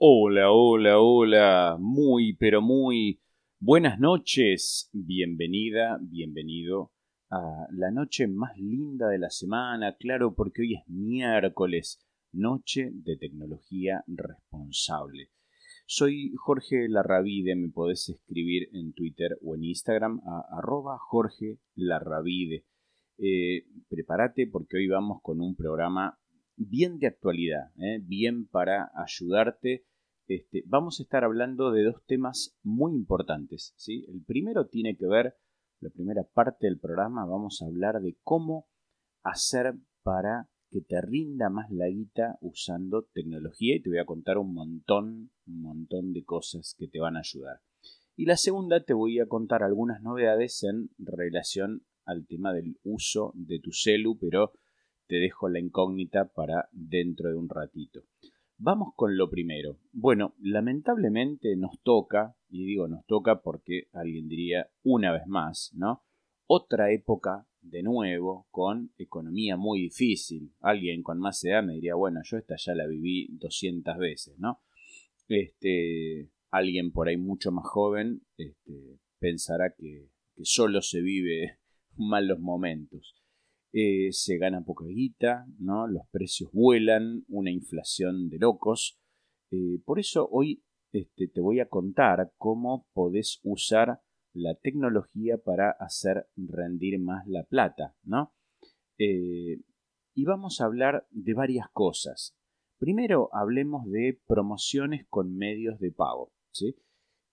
Hola, hola, hola. Muy, pero muy buenas noches. Bienvenida, bienvenido a la noche más linda de la semana. Claro, porque hoy es miércoles, noche de tecnología responsable. Soy Jorge Larravide, me podés escribir en Twitter o en Instagram a arroba Jorge Larravide. Eh, prepárate porque hoy vamos con un programa bien de actualidad, ¿eh? bien para ayudarte. Este, vamos a estar hablando de dos temas muy importantes. El primero tiene que ver, la primera parte del programa, vamos a hablar de cómo hacer para que te rinda más la guita usando tecnología y te voy a contar un montón, un montón de cosas que te van a ayudar. Y la segunda te voy a contar algunas novedades en relación al tema del uso de tu celu, pero te dejo la incógnita para dentro de un ratito. Vamos con lo primero. Bueno, lamentablemente nos toca, y digo nos toca porque alguien diría una vez más, ¿no? Otra época de nuevo con economía muy difícil. Alguien con más edad me diría, bueno, yo esta ya la viví 200 veces, ¿no? Este, alguien por ahí mucho más joven este, pensará que, que solo se vive malos momentos. Eh, se gana poca guita, ¿no? los precios vuelan, una inflación de locos. Eh, por eso hoy este, te voy a contar cómo podés usar la tecnología para hacer rendir más la plata, ¿no? Eh, y vamos a hablar de varias cosas. Primero hablemos de promociones con medios de pago,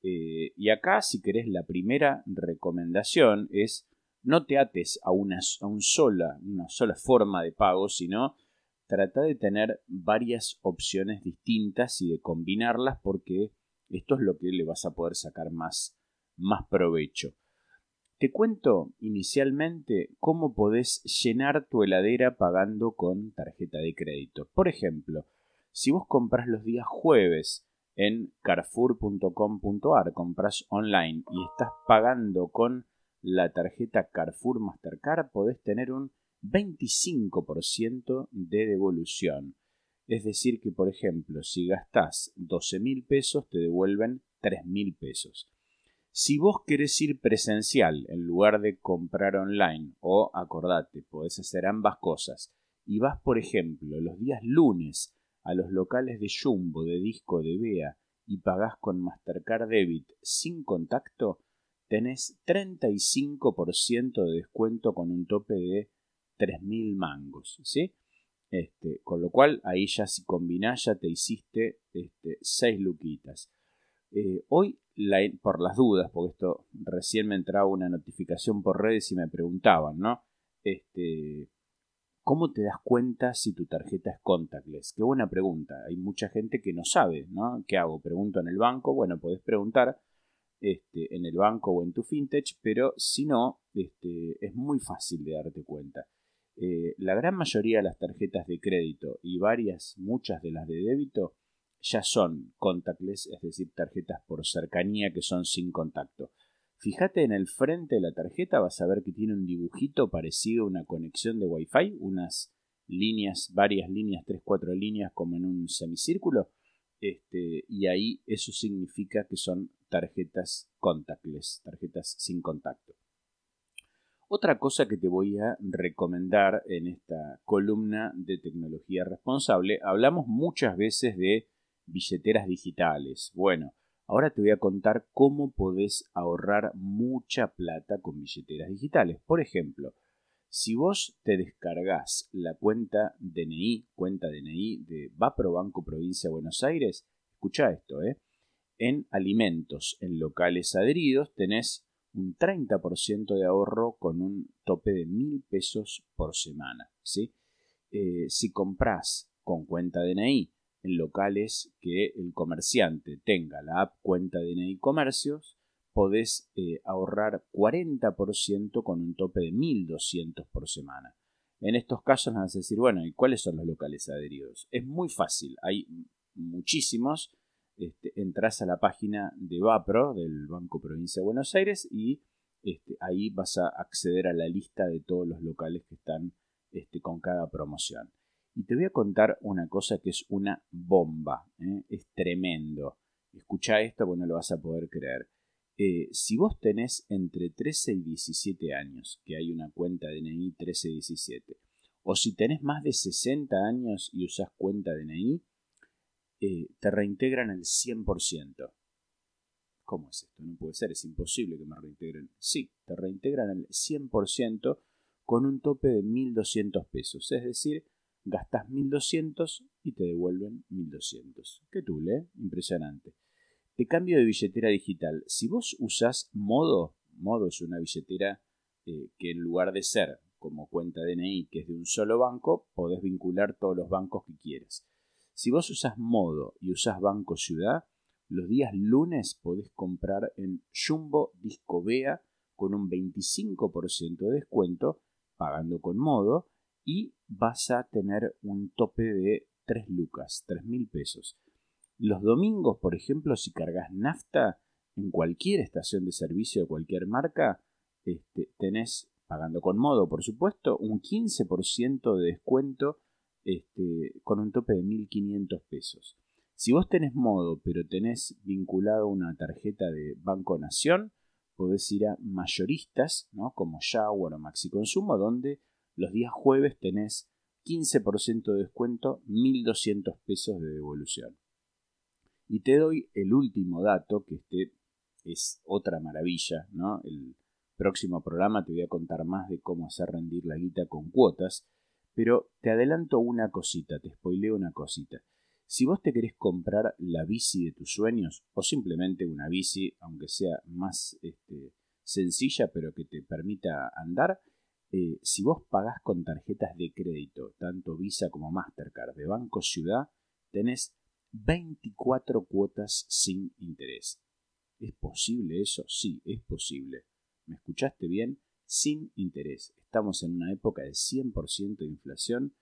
y acá, si querés, la primera recomendación es no te ates a una, sola, forma de pago, sino trata de tener varias opciones distintas y de combinarlas porque esto es lo que le vas a poder sacar más, más provecho. Te cuento inicialmente cómo podés llenar tu heladera pagando con tarjeta de crédito. Por ejemplo, si vos compras los días jueves en carrefour.com.ar, compras online y estás pagando con la tarjeta Carrefour Mastercard podés tener un 25% de devolución. Es decir, que por ejemplo, si gastás 12 mil pesos, te devuelven 3 mil pesos. Si vos querés ir presencial en lugar de comprar online, o acordate, podés hacer ambas cosas, y vas, por ejemplo, los días lunes a los locales de Jumbo, de Disco, de Bea, y pagás con Mastercard Debit sin contacto, tenés 35% de descuento con un tope de 3.000 mangos, ¿sí? Este, con lo cual, ahí ya si combinás, ya te hiciste este, 6 luquitas. Eh, hoy, por las dudas, porque esto recién me entraba una notificación por redes y me preguntaban, ¿no? Este, ¿Cómo te das cuenta si tu tarjeta es contactless? Qué buena pregunta. Hay mucha gente que no sabe, ¿no? ¿Qué hago? Pregunto en el banco. Bueno, podés preguntar este, en el banco o en tu fintech, pero si no, este, es muy fácil de darte cuenta. Eh, la gran mayoría de las tarjetas de crédito y varias, muchas de las de débito, ya son contactless, es decir, tarjetas por cercanía que son sin contacto. Fíjate en el frente de la tarjeta, vas a ver que tiene un dibujito parecido a una conexión de Wi-Fi, unas líneas, varias líneas, 3-4 líneas como en un semicírculo. Este, y ahí eso significa que son tarjetas contactless, tarjetas sin contacto. Otra cosa que te voy a recomendar en esta columna de tecnología responsable, hablamos muchas veces de billeteras digitales. Bueno, ahora te voy a contar cómo podés ahorrar mucha plata con billeteras digitales. Por ejemplo, si vos te descargas la cuenta DNI, cuenta DNI de Vapro Banco Provincia Buenos Aires, escucha esto, ¿eh? en alimentos en locales adheridos tenés un 30% de ahorro con un tope de mil pesos por semana. ¿sí? Eh, si compras con cuenta DNI en locales que el comerciante tenga la app cuenta DNI Comercios, podés eh, ahorrar 40% con un tope de 1.200 por semana. En estos casos vas a decir, bueno, ¿y cuáles son los locales adheridos? Es muy fácil, hay muchísimos este, entras a la página de Vapro del Banco Provincia de Buenos Aires y este, ahí vas a acceder a la lista de todos los locales que están este, con cada promoción. Y te voy a contar una cosa que es una bomba, ¿eh? es tremendo. Escucha esto porque no lo vas a poder creer. Eh, si vos tenés entre 13 y 17 años, que hay una cuenta DNI 1317, o si tenés más de 60 años y usás cuenta DNI, eh, te reintegran el 100%. ¿Cómo es esto? No puede ser, es imposible que me reintegren. Sí, te reintegran el 100% con un tope de 1.200 pesos. Es decir, gastas 1.200 y te devuelven 1.200. ¿Qué tú, ¿eh? Impresionante. Te cambio de billetera digital. Si vos usás Modo, Modo es una billetera eh, que en lugar de ser como cuenta DNI, que es de un solo banco, podés vincular todos los bancos que quieras. Si vos usás Modo y usás Banco Ciudad, los días lunes podés comprar en Jumbo Disco Bea con un 25% de descuento, pagando con Modo, y vas a tener un tope de 3 lucas, 3 mil pesos. Los domingos, por ejemplo, si cargas nafta en cualquier estación de servicio de cualquier marca, este, tenés, pagando con modo, por supuesto, un 15% de descuento este, con un tope de 1.500 pesos. Si vos tenés modo, pero tenés vinculado una tarjeta de Banco Nación, podés ir a mayoristas, ¿no? como Shower o Maxi Consumo, donde los días jueves tenés 15% de descuento, 1.200 pesos de devolución. Y te doy el último dato, que este es otra maravilla, ¿no? El próximo programa te voy a contar más de cómo hacer rendir la guita con cuotas, pero te adelanto una cosita, te spoileo una cosita. Si vos te querés comprar la bici de tus sueños, o simplemente una bici, aunque sea más este, sencilla, pero que te permita andar, eh, si vos pagás con tarjetas de crédito, tanto Visa como Mastercard de Banco Ciudad, tenés 24 cuotas sin interés. ¿Es posible eso? Sí, es posible. ¿Me escuchaste bien? Sin interés. Estamos en una época de 100% de inflación,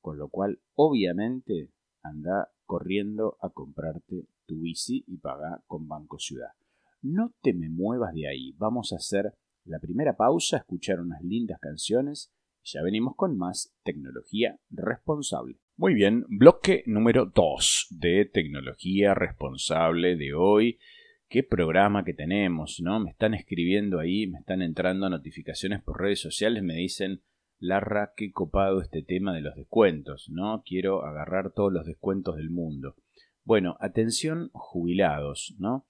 con lo cual obviamente anda corriendo a comprarte tu bici y paga con Banco Ciudad. No te me muevas de ahí. Vamos a hacer la primera pausa, escuchar unas lindas canciones y ya venimos con más tecnología responsable. Muy bien, bloque número 2 de tecnología responsable de hoy. Qué programa que tenemos, ¿no? Me están escribiendo ahí, me están entrando notificaciones por redes sociales, me dicen, Larra, qué copado este tema de los descuentos, ¿no? Quiero agarrar todos los descuentos del mundo. Bueno, atención jubilados, ¿no?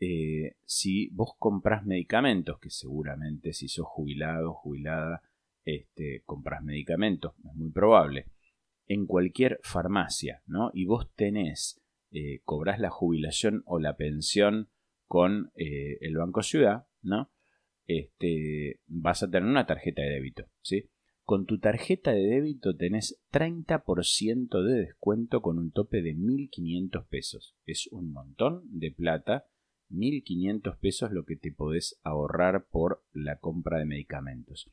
Eh, si vos compras medicamentos, que seguramente si sos jubilado, jubilada, este, compras medicamentos, es muy probable en cualquier farmacia, ¿no? Y vos tenés, eh, cobrás la jubilación o la pensión con eh, el Banco Ciudad, ¿no? Este, vas a tener una tarjeta de débito, ¿sí? Con tu tarjeta de débito tenés 30% de descuento con un tope de 1.500 pesos. Es un montón de plata. 1.500 pesos lo que te podés ahorrar por la compra de medicamentos.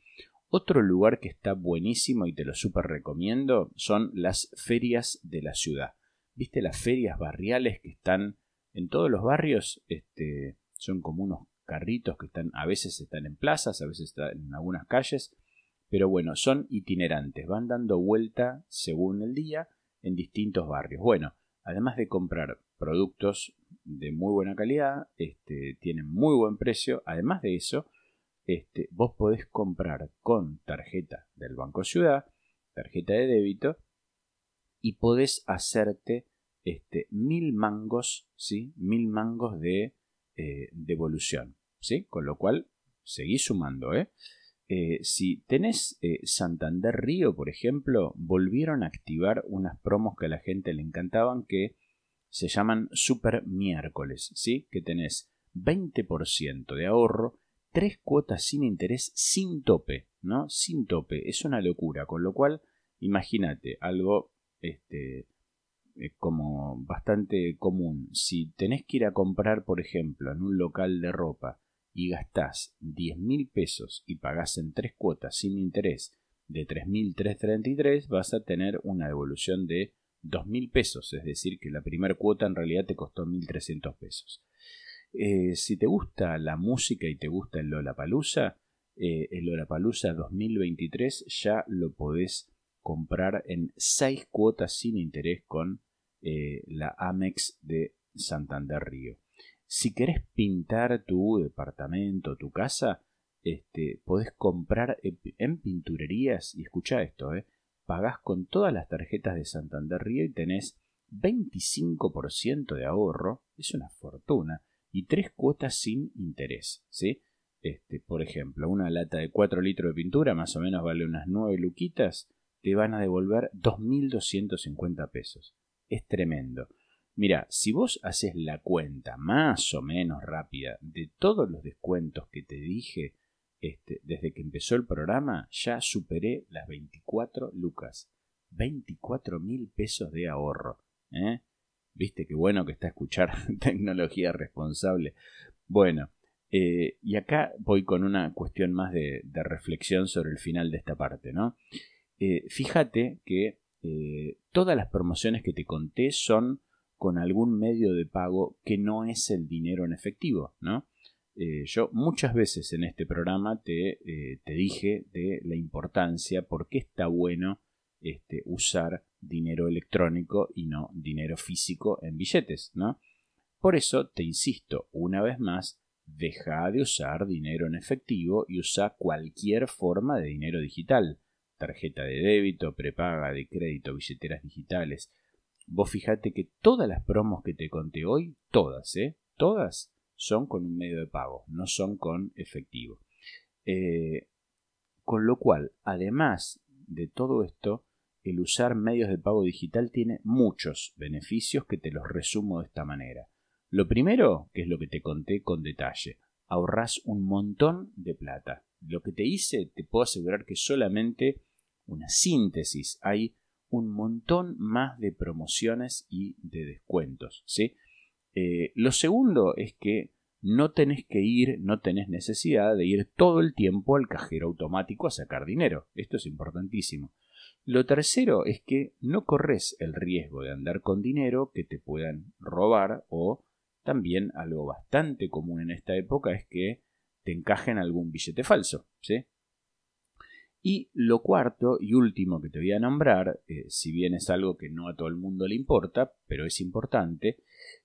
Otro lugar que está buenísimo y te lo súper recomiendo son las ferias de la ciudad. ¿Viste las ferias barriales que están en todos los barrios? Este, son como unos carritos que están, a veces están en plazas, a veces están en algunas calles, pero bueno, son itinerantes, van dando vuelta según el día en distintos barrios. Bueno, además de comprar productos de muy buena calidad, este, tienen muy buen precio, además de eso, este, vos podés comprar con tarjeta del Banco Ciudad, tarjeta de débito, y podés hacerte este, mil mangos, ¿sí? Mil mangos de eh, devolución, ¿sí? Con lo cual, seguís sumando, ¿eh? eh si tenés eh, Santander Río, por ejemplo, volvieron a activar unas promos que a la gente le encantaban que se llaman Super Miércoles, ¿sí? Que tenés 20% de ahorro tres cuotas sin interés sin tope, ¿no? Sin tope, es una locura, con lo cual imagínate algo este como bastante común. Si tenés que ir a comprar, por ejemplo, en un local de ropa y gastás 10 mil pesos y pagás en tres cuotas sin interés de 3.333, vas a tener una devolución de 2.000 pesos, es decir, que la primera cuota en realidad te costó 1.300 pesos. Eh, si te gusta la música y te gusta el Lollapalooza, eh, el Lollapalooza 2023 ya lo podés comprar en 6 cuotas sin interés con eh, la Amex de Santander Río. Si querés pintar tu departamento, tu casa, este, podés comprar en pinturerías, y escucha esto, eh, pagás con todas las tarjetas de Santander Río y tenés 25% de ahorro, es una fortuna, y tres cuotas sin interés, ¿sí? Este, por ejemplo, una lata de 4 litros de pintura más o menos vale unas 9 luquitas, te van a devolver 2.250 pesos. Es tremendo. Mira, si vos haces la cuenta más o menos rápida de todos los descuentos que te dije este, desde que empezó el programa, ya superé las 24 lucas. 24 mil pesos de ahorro. ¿eh? Viste qué bueno que está escuchar tecnología responsable. Bueno, eh, y acá voy con una cuestión más de, reflexión sobre el final de esta parte, ¿no? Eh, fíjate que todas las promociones que te conté son con algún medio de pago que no es el dinero en efectivo, ¿no? Eh, yo muchas veces en este programa te, eh, te, dije de la importancia, por qué está bueno este, usar dinero electrónico y no dinero físico en billetes, ¿no? Por eso te insisto una vez más, deja de usar dinero en efectivo y usa cualquier forma de dinero digital, tarjeta de débito, prepaga de crédito, billeteras digitales, Vos fijate que todas las promos que te conté hoy, todas, ¿eh? Todas son con un medio de pago, no son con efectivo. Eh, con lo cual, además de todo esto, el usar medios de pago digital tiene muchos beneficios que te los resumo de esta manera. Lo primero, que es lo que te conté con detalle, ahorras un montón de plata. Lo que te hice, te puedo asegurar que solamente una síntesis hay un montón más de promociones y de descuentos. ¿sí? Eh, lo segundo es que no tenés que ir, no tenés necesidad de ir todo el tiempo al cajero automático a sacar dinero. Esto es importantísimo. Lo tercero es que no corres el riesgo de andar con dinero que te puedan robar o también algo bastante común en esta época es que te encajen algún billete falso. ¿sí? Y lo cuarto y último que te voy a nombrar, eh, si bien es algo que no a todo el mundo le importa, pero es importante,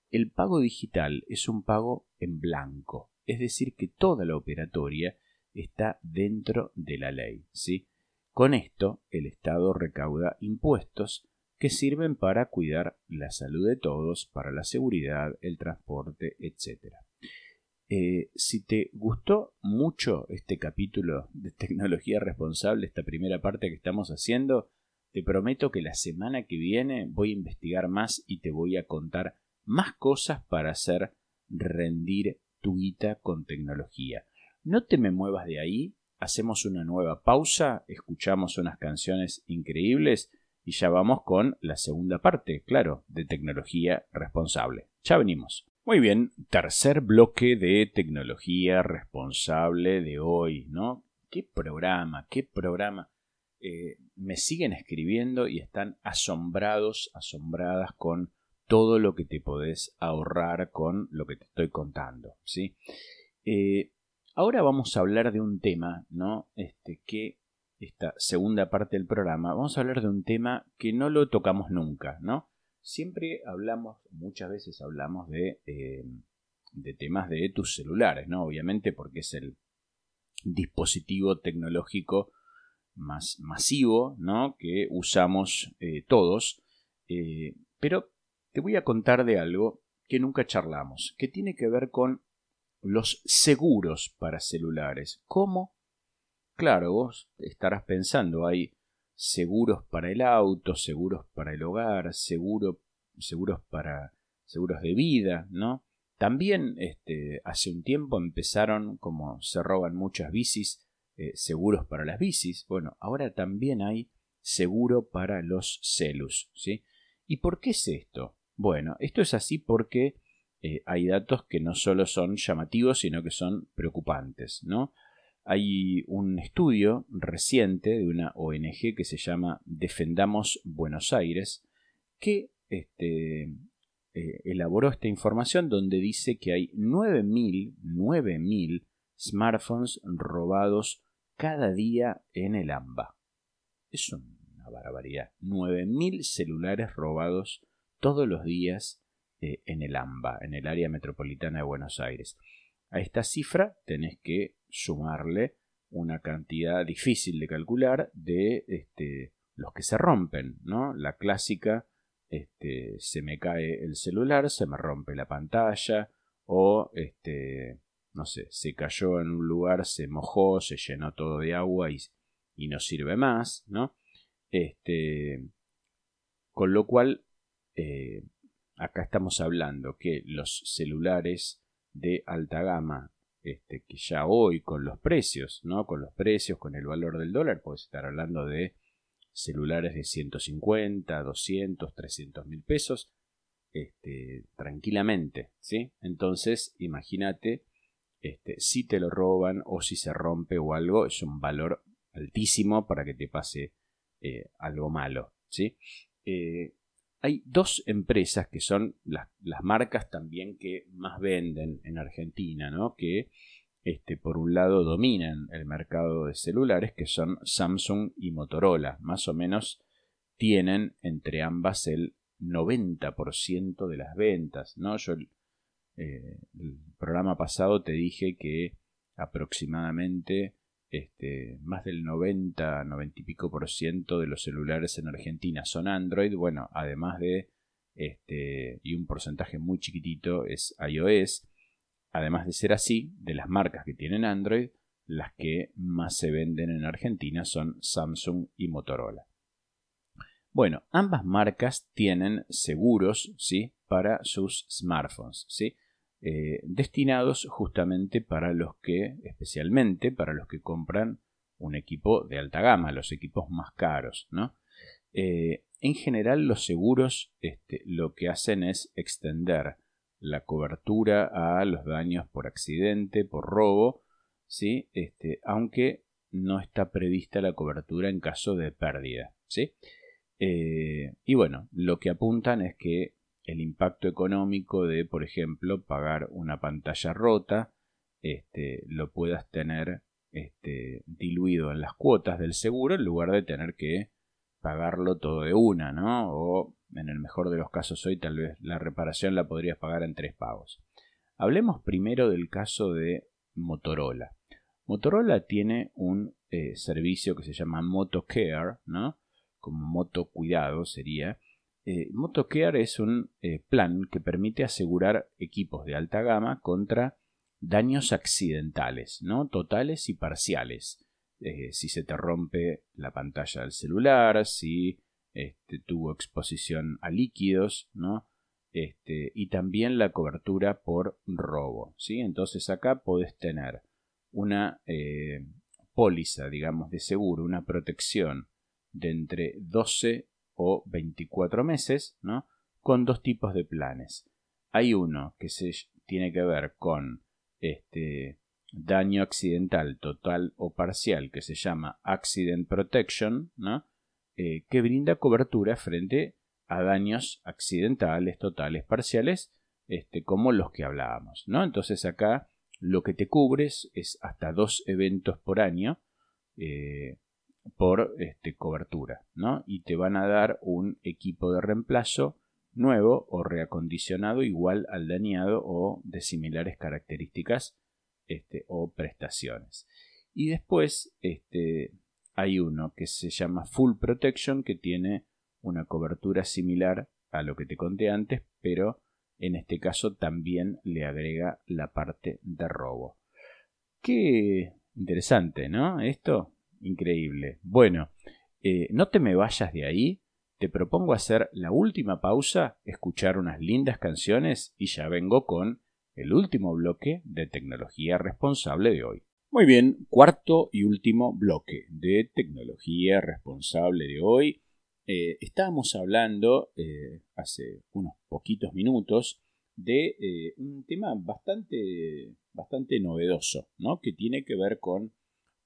el pago digital es un pago en blanco, es decir, que toda la operatoria está dentro de la ley. ¿sí? Con esto, el Estado recauda impuestos que sirven para cuidar la salud de todos, para la seguridad, el transporte, etc. Eh, si te gustó mucho este capítulo de tecnología responsable, esta primera parte que estamos haciendo, te prometo que la semana que viene voy a investigar más y te voy a contar más cosas para hacer rendir tu guita con tecnología. No te me muevas de ahí, hacemos una nueva pausa, escuchamos unas canciones increíbles y ya vamos con la segunda parte, claro, de tecnología responsable. Ya venimos. Muy bien, tercer bloque de tecnología responsable de hoy, ¿no? ¿Qué programa? ¿Qué programa? Eh, me siguen escribiendo y están asombrados, asombradas con todo lo que te podés ahorrar con lo que te estoy contando, ¿sí? Eh, ahora vamos a hablar de un tema, ¿no? Este, que esta segunda parte del programa, vamos a hablar de un tema que no lo tocamos nunca, ¿no? siempre hablamos, muchas veces hablamos de, eh, de temas de tus celulares, ¿no? Obviamente porque es el dispositivo tecnológico más masivo, ¿no? Que usamos eh, todos. Eh, pero te voy a contar de algo que nunca charlamos, que tiene que ver con los seguros para celulares. ¿Cómo? Claro, vos estarás pensando, hay seguros para el auto, seguros para el hogar, seguro, seguros para seguros de vida, ¿no? También este, hace un tiempo empezaron, como se roban muchas bicis, eh, seguros para las bicis. Bueno, ahora también hay seguro para los celus, ¿sí? ¿Y por qué es esto? Bueno, esto es así porque eh, hay datos que no solo son llamativos, sino que son preocupantes, ¿no? Hay un estudio reciente de una ONG que se llama Defendamos Buenos Aires que este, eh, elaboró esta información donde dice que hay 9.000 smartphones robados cada día en el AMBA. Es una una barbaridad. 9.000 celulares robados todos los días eh, en el AMBA, en el área metropolitana de Buenos Aires. A esta cifra tenés que sumarle una cantidad difícil de calcular de este, los que se rompen, ¿no? La clásica, este, se me cae el celular, se me rompe la pantalla, o este, no sé, se cayó en un lugar, se mojó, se llenó todo de agua y, y no sirve más, ¿no? Este, con lo cual, eh, acá estamos hablando que los celulares de alta gama, este, que ya hoy con los precios, ¿no? Con los precios, con el valor del dólar, puedes estar hablando de celulares de 150, 200, 300 mil pesos, este, tranquilamente, ¿sí? Entonces, imagínate, este, si te lo roban o si se rompe o algo, es un valor altísimo para que te pase eh, algo malo, ¿sí? Eh, hay dos empresas que son las, marcas también que más venden en Argentina, ¿no? Que este, por un lado dominan el mercado de celulares, que son Samsung y Motorola. Más o menos tienen entre ambas el 90% de las ventas, ¿no? Yo eh, el programa pasado te dije que aproximadamente este, más del 90, 90 y pico por ciento de los celulares en Argentina son Android, bueno, además de este, y un porcentaje muy chiquitito es iOS. Además de ser así, de las marcas que tienen Android, las que más se venden en Argentina son Samsung y Motorola. Bueno, ambas marcas tienen seguros, ¿sí? Para sus smartphones, ¿sí? Eh, destinados justamente para los que, especialmente para los que compran un equipo de alta gama, los equipos más caros, ¿no? Eh, en general los seguros este, lo que hacen es extender la cobertura a los daños por accidente, por robo, ¿sí? Este, aunque no está prevista la cobertura en caso de pérdida. ¿sí? Eh, y bueno, lo que apuntan es que el impacto económico de, por ejemplo, pagar una pantalla rota, este, lo puedas tener este, diluido en las cuotas del seguro en lugar de tener que pagarlo todo de una, ¿no? O en el mejor de los casos hoy tal vez la reparación la podrías pagar en tres pagos. Hablemos primero del caso de Motorola. Motorola tiene un eh, servicio que se llama MotoCare, ¿no? Como moto cuidado sería, eh, es un eh, plan que permite asegurar equipos de alta gama contra daños accidentales, ¿no? totales y parciales. Eh, si se te rompe la pantalla del celular, si este, tuvo exposición a líquidos, ¿no? Este, y también la cobertura por robo. ¿sí? Entonces acá podés tener una póliza, digamos, de seguro, una protección de entre 12 o 24 meses, ¿no? Con dos tipos de planes. Hay uno que se tiene que ver con este daño accidental total o parcial que se llama Accident Protection, ¿no? Eh, que brinda cobertura frente a daños accidentales, totales, parciales, este, como los que hablábamos, ¿no? Entonces acá lo que te cubres es hasta dos eventos por año, eh, por este, cobertura, ¿no? Y te van a dar un equipo de reemplazo nuevo o reacondicionado igual al dañado o de similares características este, o prestaciones. Y después este, hay uno que se llama Full Protection que tiene una cobertura similar a lo que te conté antes, pero en este caso también le agrega la parte de robo. Qué interesante, ¿no? Esto Increíble. Bueno, eh, no te me vayas de ahí. Te propongo hacer la última pausa, escuchar unas lindas canciones y ya vengo con el último bloque de tecnología responsable de hoy. Muy bien, cuarto y último bloque de tecnología responsable de hoy. Eh, estábamos hablando eh, hace unos poquitos minutos de un tema bastante, bastante novedoso, ¿no? que tiene que ver con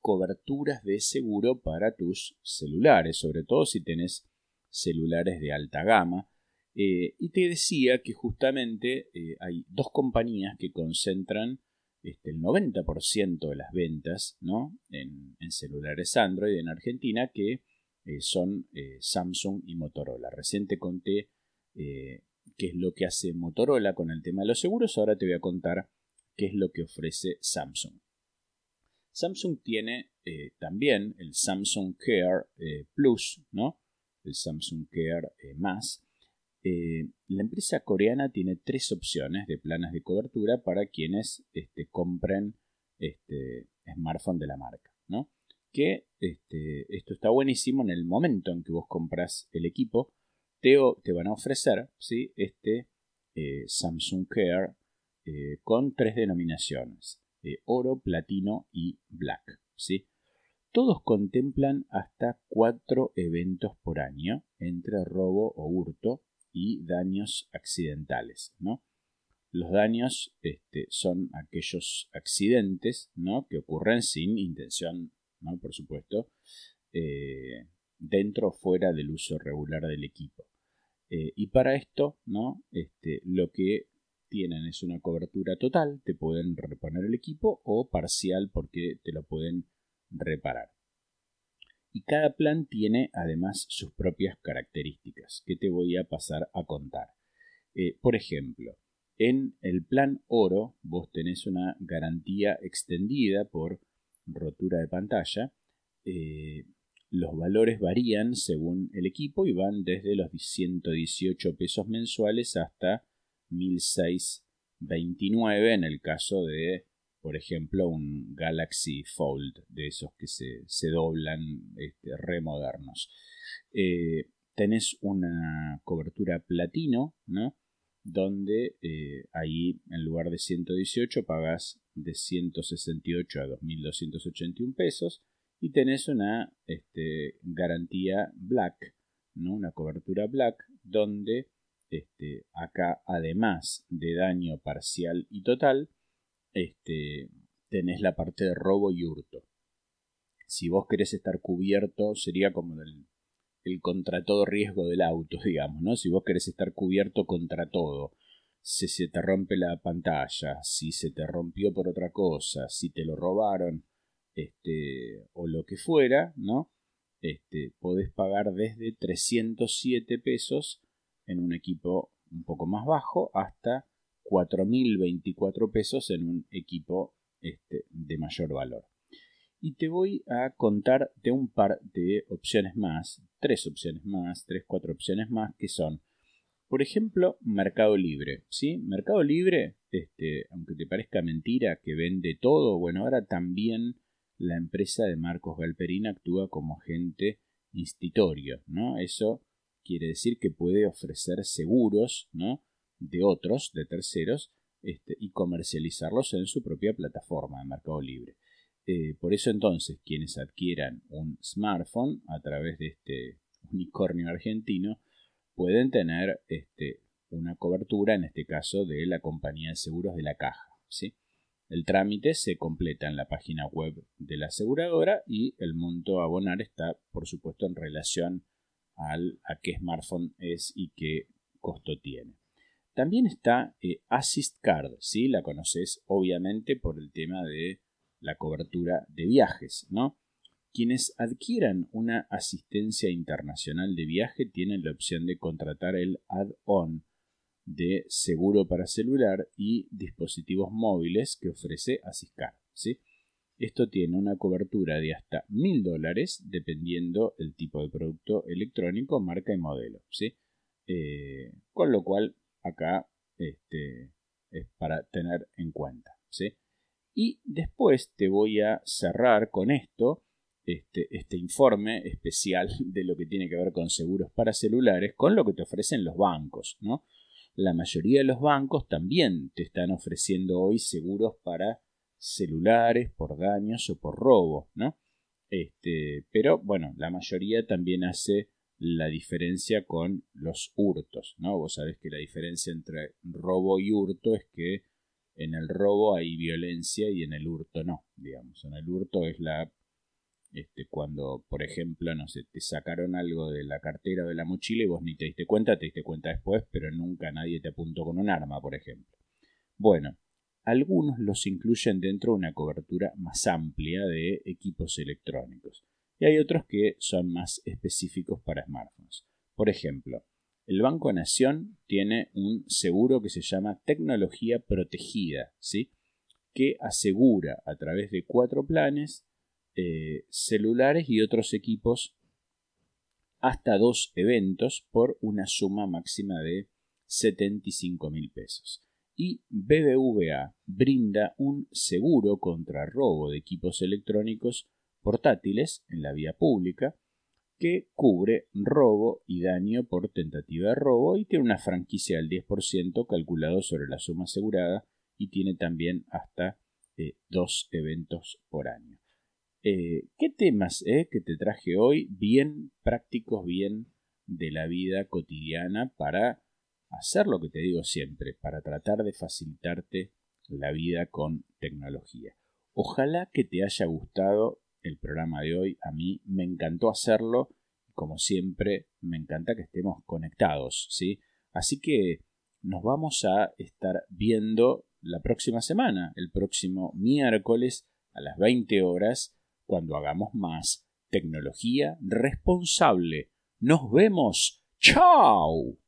coberturas de seguro para tus celulares, sobre todo si tenés celulares de alta gama. Eh, y te decía que justamente eh, hay dos compañías que concentran este, el 90% de las ventas ¿no? en, celulares Android en Argentina que son Samsung y Motorola. Recién te conté qué es lo que hace Motorola con el tema de los seguros, ahora te voy a contar qué es lo que ofrece Samsung. Samsung tiene eh, también el Samsung Care eh, Plus, ¿no? El Samsung Care eh, más. la empresa coreana tiene tres opciones de planes de cobertura para quienes este, compren este smartphone de la marca, ¿no? Que este, esto está buenísimo en el momento en que vos compras el equipo, te, te van a ofrecer ¿sí? este Samsung Care con tres denominaciones oro, platino y black. ¿sí? Todos contemplan hasta cuatro eventos por año entre robo o hurto y daños accidentales. ¿no? Los daños este, son aquellos accidentes ¿no? que ocurren sin intención, ¿no? por supuesto, eh, dentro o fuera del uso regular del equipo. Eh, y para esto, ¿no? Este, lo que tienen es una cobertura total, te pueden reponer el equipo o parcial porque te lo pueden reparar. Y cada plan tiene además sus propias características que te voy a pasar a contar. Eh, por ejemplo, en el plan oro vos tenés una garantía extendida por rotura de pantalla. Eh, los valores varían según el equipo y van desde los 118 pesos mensuales hasta 1629 en el caso de, por ejemplo, un Galaxy Fold, de esos que se, doblan este, remodernos. Eh, tenés una cobertura platino, ¿no? donde eh, ahí en lugar de 118 pagas de 168 a 2.281 pesos y tenés una este, garantía black, ¿no? una cobertura black, donde este, acá, además de daño parcial y total, este, tenés la parte de robo y hurto. Si vos querés estar cubierto, sería como el, contra todo riesgo del auto, digamos, ¿no? Si vos querés estar cubierto contra todo, si se te rompe la pantalla, si se te rompió por otra cosa, si te lo robaron, este, o lo que fuera, ¿no? Este, podés pagar desde 307 pesos en un equipo un poco más bajo hasta 4.024 pesos en un equipo este, de mayor valor. Y te voy a contar de un par de opciones más, tres opciones más, tres, cuatro opciones más, que son, por ejemplo, Mercado Libre. ¿sí? Mercado Libre, este, aunque te parezca mentira que vende todo, bueno, ahora también la empresa de Marcos Galperín actúa como agente institutorio, ¿no? Eso quiere decir que puede ofrecer seguros ¿no? de otros, de terceros, este, y comercializarlos en su propia plataforma de Mercado Libre. Eh, por eso entonces quienes adquieran un smartphone a través de este unicornio argentino pueden tener este, una cobertura, en este caso de la compañía de seguros de la caja. ¿sí? El trámite se completa en la página web de la aseguradora y el monto a abonar está, por supuesto, en relación a qué smartphone es y qué costo tiene. También está eh, Assist Card, ¿sí? La conoces obviamente por el tema de la cobertura de viajes, ¿no? Quienes adquieran una asistencia internacional de viaje tienen la opción de contratar el add-on de seguro para celular y dispositivos móviles que ofrece Assistcard. ¿sí? Esto tiene una cobertura de hasta mil dólares dependiendo el tipo de producto electrónico, marca y modelo. ¿sí? Eh, con lo cual acá este, es para tener en cuenta. ¿sí? Y después te voy a cerrar con esto, este, este informe especial de lo que tiene que ver con seguros para celulares, con lo que te ofrecen los bancos. ¿no? La mayoría de los bancos también te están ofreciendo hoy seguros para celulares, por daños o por robo, ¿no? Este, pero bueno, la mayoría también hace la diferencia con los hurtos, ¿no? Vos sabés que la diferencia entre robo y hurto es que en el robo hay violencia y en el hurto no, digamos. En el hurto es la este, cuando, por ejemplo, no sé, te sacaron algo de la cartera o de la mochila y vos ni te diste cuenta, te diste cuenta después, pero nunca nadie te apuntó con un arma, por ejemplo. Bueno, algunos los incluyen dentro de una cobertura más amplia de equipos electrónicos. y hay otros que son más específicos para smartphones. Por ejemplo, el Banco Nación tiene un seguro que se llama tecnología protegida, ¿sí? que asegura a través de cuatro planes eh, celulares y otros equipos hasta dos eventos por una suma máxima de 75 mil pesos. Y BBVA brinda un seguro contra robo de equipos electrónicos portátiles en la vía pública que cubre robo y daño por tentativa de robo y tiene una franquicia del 10% calculado sobre la suma asegurada y tiene también hasta eh, dos eventos por año. Eh, ¿Qué temas eh, que te traje hoy bien prácticos, bien de la vida cotidiana para hacer lo que te digo siempre, para tratar de facilitarte la vida con tecnología? Ojalá que te haya gustado el programa de hoy. A mí me encantó hacerlo. Como siempre, me encanta que estemos conectados, ¿sí? Así que nos vamos a estar viendo la próxima semana, el próximo miércoles a las 20 horas, cuando hagamos más tecnología responsable. Nos vemos. ¡Chao!